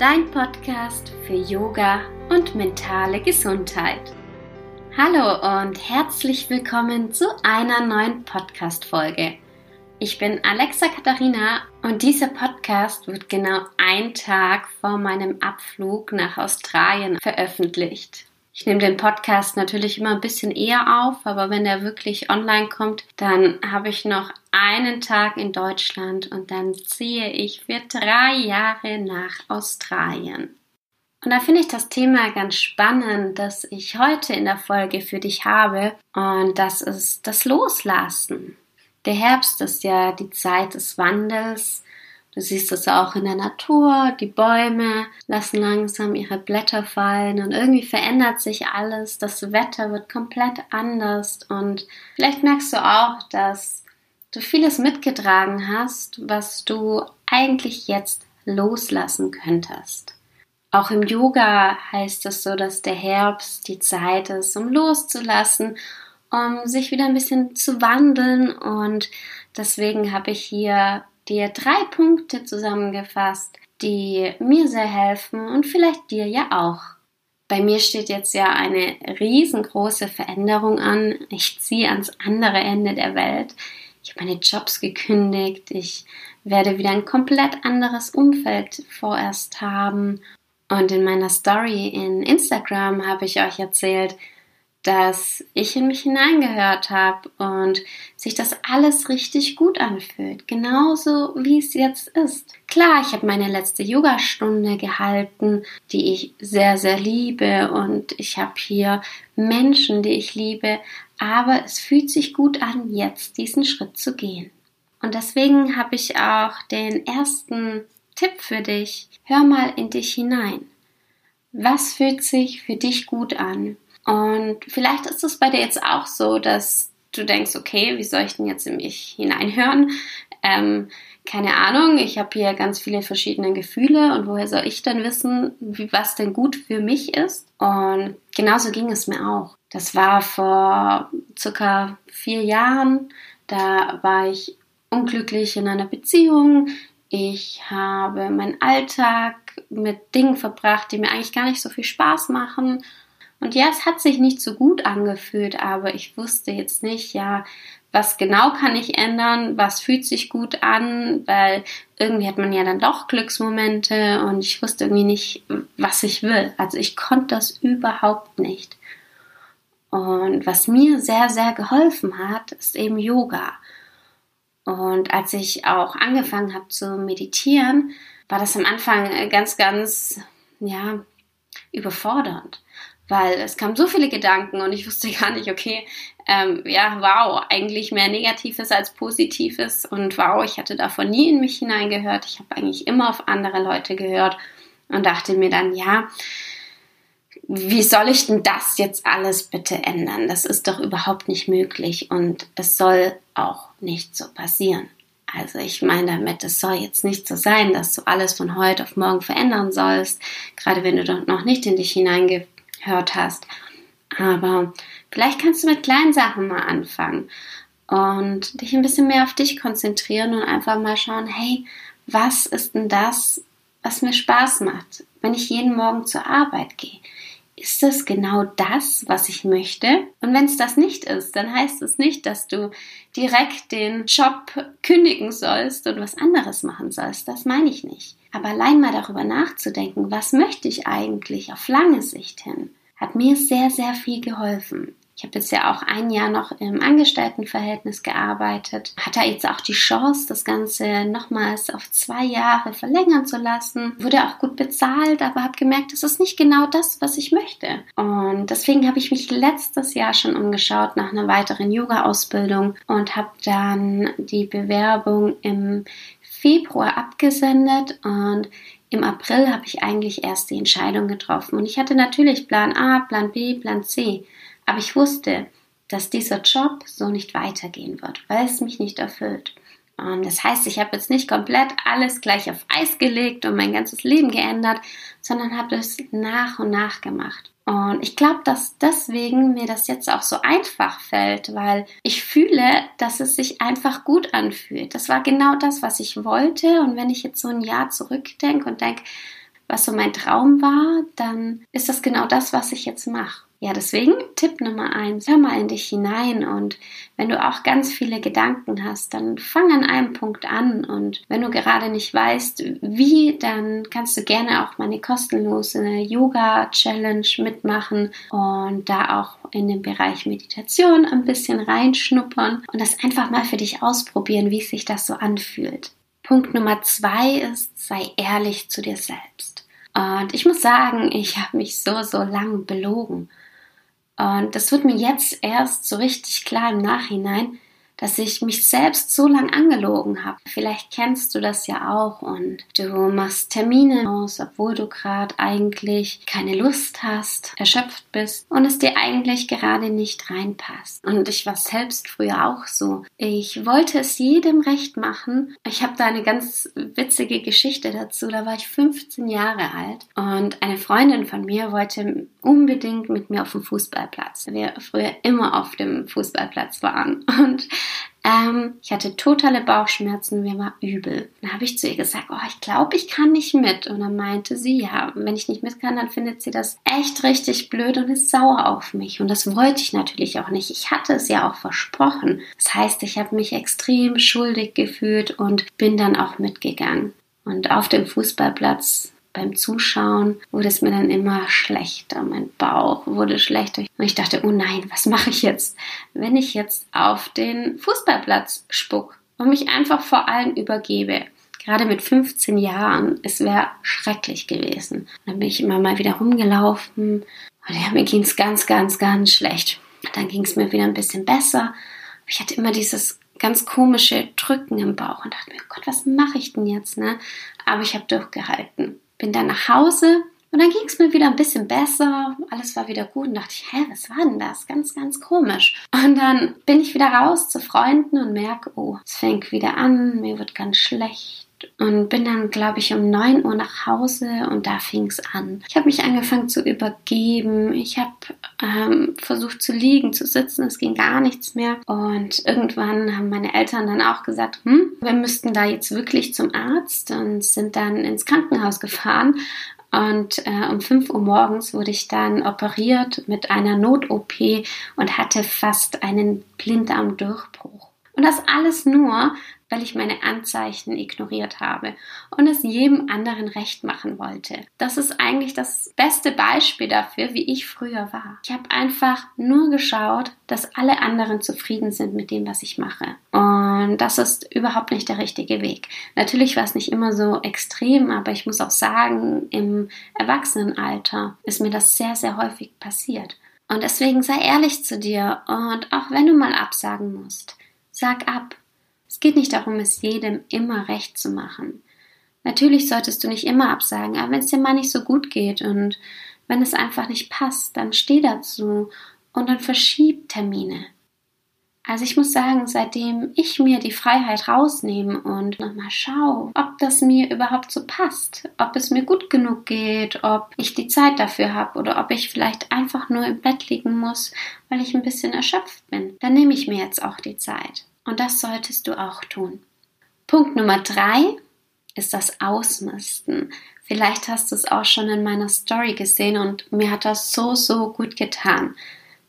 dein Podcast für Yoga und mentale Gesundheit. Hallo und herzlich willkommen zu einer neuen Podcast-Folge. Ich bin Alexa Katharina und dieser Podcast wird genau ein Tag vor meinem Abflug nach Australien veröffentlicht. Ich nehme den Podcast natürlich immer ein bisschen eher auf, aber wenn er wirklich online kommt, dann habe ich noch einen Tag in Deutschland und dann ziehe ich für drei Jahre nach Australien. Und da finde ich das Thema ganz spannend, das ich heute in der Folge für dich habe. Und das ist das Loslassen. Der Herbst ist ja die Zeit des Wandels, Du siehst es auch in der Natur, die Bäume lassen langsam ihre Blätter fallen und irgendwie verändert sich alles, das Wetter wird komplett anders und vielleicht merkst du auch, dass du vieles mitgetragen hast, was du eigentlich jetzt loslassen könntest. Auch im Yoga heißt es so, dass der Herbst die Zeit ist, um loszulassen, um sich wieder ein bisschen zu wandeln und deswegen habe ich hier dir drei Punkte zusammengefasst, die mir sehr helfen und vielleicht dir ja auch. Bei mir steht jetzt ja eine riesengroße Veränderung an. Ich ziehe ans andere Ende der Welt. Ich habe meine Jobs gekündigt. Ich werde wieder ein komplett anderes Umfeld vorerst haben. Und in meiner Story in Instagram habe ich euch erzählt, dass ich in mich hineingehört habe und sich das alles richtig gut anfühlt, genauso wie es jetzt ist. Klar, ich habe meine letzte Yogastunde gehalten, die ich sehr, sehr liebe und ich habe hier Menschen, die ich liebe, aber es fühlt sich gut an, jetzt diesen Schritt zu gehen. Und deswegen habe ich auch den ersten Tipp für dich. Hör mal in dich hinein. Was fühlt sich für dich gut an? Und vielleicht ist es bei dir jetzt auch so, dass du denkst, okay, wie soll ich denn jetzt in mich hineinhören? Ähm, keine Ahnung, ich habe hier ganz viele verschiedene Gefühle und woher soll ich dann wissen, wie, was denn gut für mich ist? Und genauso ging es mir auch. Das war vor circa vier Jahren. Da war ich unglücklich in einer Beziehung. Ich habe meinen Alltag mit Dingen verbracht, die mir eigentlich gar nicht so viel Spaß machen. Und ja, es hat sich nicht so gut angefühlt, aber ich wusste jetzt nicht, ja, was genau kann ich ändern, was fühlt sich gut an, weil irgendwie hat man ja dann doch Glücksmomente und ich wusste irgendwie nicht, was ich will. Also ich konnte das überhaupt nicht. Und was mir sehr, sehr geholfen hat, ist eben Yoga. Und als ich auch angefangen habe zu meditieren, war das am Anfang ganz, ganz, ja, überfordernd weil es kamen so viele Gedanken und ich wusste gar nicht, okay, ähm, ja, wow, eigentlich mehr Negatives als Positives und wow, ich hatte davon nie in mich hineingehört. Ich habe eigentlich immer auf andere Leute gehört und dachte mir dann, ja, wie soll ich denn das jetzt alles bitte ändern? Das ist doch überhaupt nicht möglich und es soll auch nicht so passieren. Also ich meine damit, es soll jetzt nicht so sein, dass du alles von heute auf morgen verändern sollst, gerade wenn du noch nicht in dich hineingehst gehört hast. Aber vielleicht kannst du mit kleinen Sachen mal anfangen und dich ein bisschen mehr auf dich konzentrieren und einfach mal schauen, hey, was ist denn das, was mir Spaß macht, wenn ich jeden Morgen zur Arbeit gehe? Ist das genau das, was ich möchte? Und wenn es das nicht ist, dann heißt es nicht, dass du direkt den Job kündigen sollst und was anderes machen sollst. Das meine ich nicht. Aber allein mal darüber nachzudenken, was möchte ich eigentlich auf lange Sicht hin, hat mir sehr, sehr viel geholfen. Ich habe jetzt ja auch ein Jahr noch im Angestelltenverhältnis gearbeitet, hatte jetzt auch die Chance, das Ganze nochmals auf zwei Jahre verlängern zu lassen. Wurde auch gut bezahlt, aber habe gemerkt, das ist nicht genau das, was ich möchte. Und deswegen habe ich mich letztes Jahr schon umgeschaut nach einer weiteren Yoga-Ausbildung und habe dann die Bewerbung im Februar abgesendet und im April habe ich eigentlich erst die Entscheidung getroffen. Und ich hatte natürlich Plan A, Plan B, Plan C. Aber ich wusste, dass dieser Job so nicht weitergehen wird, weil es mich nicht erfüllt. Und das heißt, ich habe jetzt nicht komplett alles gleich auf Eis gelegt und mein ganzes Leben geändert, sondern habe es nach und nach gemacht. Und ich glaube, dass deswegen mir das jetzt auch so einfach fällt, weil ich fühle, dass es sich einfach gut anfühlt. Das war genau das, was ich wollte. Und wenn ich jetzt so ein Jahr zurückdenke und denke, was so mein Traum war, dann ist das genau das, was ich jetzt mache. Ja, deswegen Tipp Nummer eins, hör mal in dich hinein und wenn du auch ganz viele Gedanken hast, dann fang an einem Punkt an und wenn du gerade nicht weißt, wie, dann kannst du gerne auch meine kostenlose Yoga-Challenge mitmachen und da auch in den Bereich Meditation ein bisschen reinschnuppern und das einfach mal für dich ausprobieren, wie sich das so anfühlt. Punkt Nummer zwei ist, sei ehrlich zu dir selbst. Und ich muss sagen, ich habe mich so, so lang belogen. Und das wird mir jetzt erst so richtig klar im Nachhinein, dass ich mich selbst so lang angelogen habe. Vielleicht kennst du das ja auch und du machst Termine aus, obwohl du gerade eigentlich keine Lust hast, erschöpft bist und es dir eigentlich gerade nicht reinpasst. Und ich war selbst früher auch so. Ich wollte es jedem recht machen. Ich habe da eine ganz witzige Geschichte dazu. Da war ich 15 Jahre alt und eine Freundin von mir wollte unbedingt mit mir auf dem Fußballplatz. Wir früher immer auf dem Fußballplatz waren und ähm, ich hatte totale Bauchschmerzen, mir war übel. Dann habe ich zu ihr gesagt, oh, ich glaube, ich kann nicht mit. Und dann meinte sie, ja, wenn ich nicht mit kann, dann findet sie das echt richtig blöd und ist sauer auf mich. Und das wollte ich natürlich auch nicht. Ich hatte es ja auch versprochen. Das heißt, ich habe mich extrem schuldig gefühlt und bin dann auch mitgegangen. Und auf dem Fußballplatz beim Zuschauen wurde es mir dann immer schlechter. Mein Bauch wurde schlechter. Und ich dachte, oh nein, was mache ich jetzt, wenn ich jetzt auf den Fußballplatz spuck und mich einfach vor allen übergebe? Gerade mit 15 Jahren, es wäre schrecklich gewesen. dann bin ich immer mal wieder rumgelaufen und ja, mir ging es ganz, ganz, ganz schlecht. Dann ging es mir wieder ein bisschen besser. Ich hatte immer dieses ganz komische Drücken im Bauch und dachte mir, Gott, was mache ich denn jetzt? Ne? Aber ich habe durchgehalten bin dann nach Hause und dann ging es mir wieder ein bisschen besser. Alles war wieder gut und dachte ich, hä, was war denn das? Ganz, ganz komisch. Und dann bin ich wieder raus zu Freunden und merke, oh, es fängt wieder an, mir wird ganz schlecht und bin dann, glaube ich, um 9 Uhr nach Hause und da fing es an. Ich habe mich angefangen zu übergeben. Ich habe ähm, versucht zu liegen, zu sitzen. Es ging gar nichts mehr. Und irgendwann haben meine Eltern dann auch gesagt, hm, wir müssten da jetzt wirklich zum Arzt und sind dann ins Krankenhaus gefahren. Und äh, um 5 Uhr morgens wurde ich dann operiert mit einer Not-OP und hatte fast einen Blinddarmdurchbruch. Und das alles nur, weil ich meine Anzeichen ignoriert habe und es jedem anderen recht machen wollte. Das ist eigentlich das beste Beispiel dafür, wie ich früher war. Ich habe einfach nur geschaut, dass alle anderen zufrieden sind mit dem, was ich mache. Und das ist überhaupt nicht der richtige Weg. Natürlich war es nicht immer so extrem, aber ich muss auch sagen, im Erwachsenenalter ist mir das sehr, sehr häufig passiert. Und deswegen sei ehrlich zu dir und auch wenn du mal absagen musst, sag ab. Es geht nicht darum, es jedem immer recht zu machen. Natürlich solltest du nicht immer absagen, aber wenn es dir mal nicht so gut geht und wenn es einfach nicht passt, dann steh dazu und dann verschieb Termine. Also ich muss sagen, seitdem ich mir die Freiheit rausnehme und nochmal schaue, ob das mir überhaupt so passt, ob es mir gut genug geht, ob ich die Zeit dafür habe oder ob ich vielleicht einfach nur im Bett liegen muss, weil ich ein bisschen erschöpft bin, dann nehme ich mir jetzt auch die Zeit. Und das solltest du auch tun. Punkt Nummer drei ist das Ausmisten. Vielleicht hast du es auch schon in meiner Story gesehen und mir hat das so, so gut getan.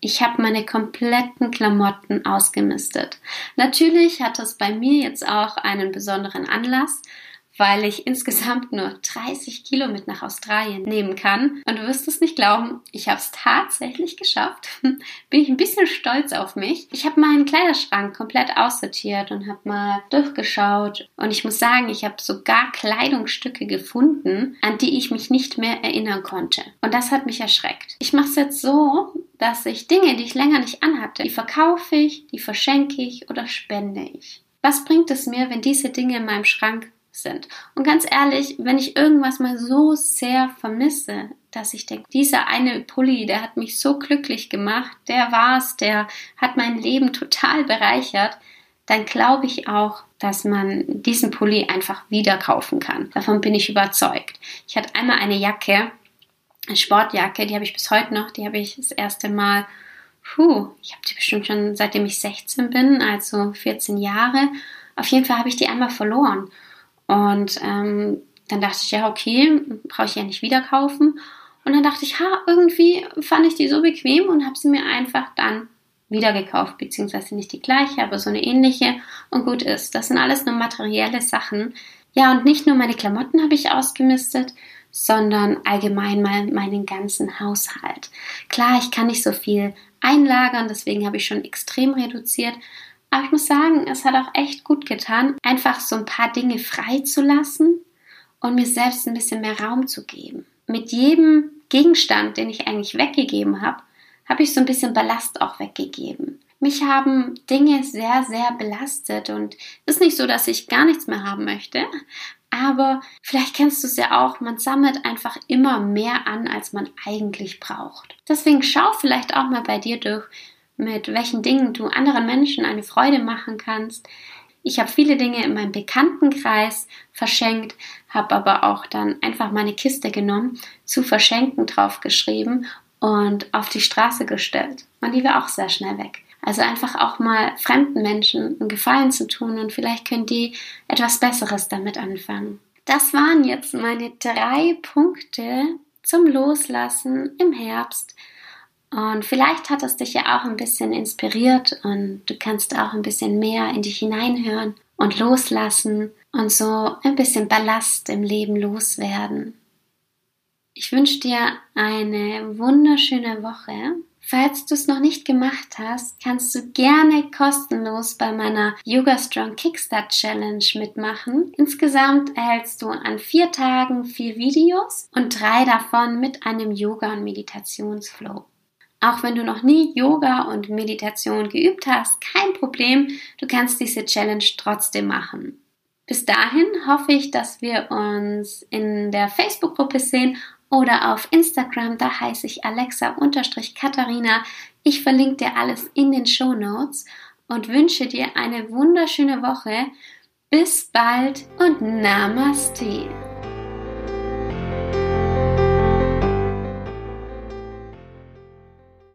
Ich habe meine kompletten Klamotten ausgemistet. Natürlich hat das bei mir jetzt auch einen besonderen Anlass, weil ich insgesamt nur 30 Kilo mit nach Australien nehmen kann. Und du wirst es nicht glauben, ich habe es tatsächlich geschafft. Bin ich ein bisschen stolz auf mich. Ich habe meinen Kleiderschrank komplett aussortiert und habe mal durchgeschaut. Und ich muss sagen, ich habe sogar Kleidungsstücke gefunden, an die ich mich nicht mehr erinnern konnte. Und das hat mich erschreckt. Ich mache es jetzt so, dass ich Dinge, die ich länger nicht anhatte, die verkaufe ich, die verschenke ich oder spende ich. Was bringt es mir, wenn diese Dinge in meinem Schrank sind. Und ganz ehrlich, wenn ich irgendwas mal so sehr vermisse, dass ich denke, dieser eine Pulli, der hat mich so glücklich gemacht, der war's, der hat mein Leben total bereichert, dann glaube ich auch, dass man diesen Pulli einfach wieder kaufen kann. Davon bin ich überzeugt. Ich hatte einmal eine Jacke, eine Sportjacke, die habe ich bis heute noch, die habe ich das erste Mal, puh, ich habe die bestimmt schon seitdem ich 16 bin, also 14 Jahre. Auf jeden Fall habe ich die einmal verloren. Und ähm, dann dachte ich, ja, okay, brauche ich ja nicht wieder kaufen. Und dann dachte ich, ha, irgendwie fand ich die so bequem und habe sie mir einfach dann wieder gekauft, beziehungsweise nicht die gleiche, aber so eine ähnliche und gut ist. Das sind alles nur materielle Sachen. Ja, und nicht nur meine Klamotten habe ich ausgemistet, sondern allgemein mal meinen ganzen Haushalt. Klar, ich kann nicht so viel einlagern, deswegen habe ich schon extrem reduziert. Aber ich muss sagen, es hat auch echt gut getan, einfach so ein paar Dinge freizulassen und mir selbst ein bisschen mehr Raum zu geben. Mit jedem Gegenstand, den ich eigentlich weggegeben habe, habe ich so ein bisschen Ballast auch weggegeben. Mich haben Dinge sehr, sehr belastet und es ist nicht so, dass ich gar nichts mehr haben möchte, aber vielleicht kennst du es ja auch, man sammelt einfach immer mehr an, als man eigentlich braucht. Deswegen schau vielleicht auch mal bei dir durch, mit welchen Dingen du anderen Menschen eine Freude machen kannst. Ich habe viele Dinge in meinem Bekanntenkreis verschenkt, habe aber auch dann einfach meine Kiste genommen, zu verschenken draufgeschrieben und auf die Straße gestellt. Und die war auch sehr schnell weg. Also einfach auch mal fremden Menschen einen Gefallen zu tun und vielleicht können die etwas Besseres damit anfangen. Das waren jetzt meine drei Punkte zum Loslassen im Herbst. Und vielleicht hat es dich ja auch ein bisschen inspiriert und du kannst auch ein bisschen mehr in dich hineinhören und loslassen und so ein bisschen Ballast im Leben loswerden. Ich wünsche dir eine wunderschöne Woche. Falls du es noch nicht gemacht hast, kannst du gerne kostenlos bei meiner Yoga Strong Kickstart Challenge mitmachen. Insgesamt erhältst du an vier Tagen vier Videos und drei davon mit einem Yoga- und Meditationsflow. Auch wenn du noch nie Yoga und Meditation geübt hast, kein Problem, du kannst diese Challenge trotzdem machen. Bis dahin hoffe ich, dass wir uns in der Facebook-Gruppe sehen oder auf Instagram, da heiße ich Alexa-Katharina. Ich verlinke dir alles in den Show Notes und wünsche dir eine wunderschöne Woche. Bis bald und Namaste.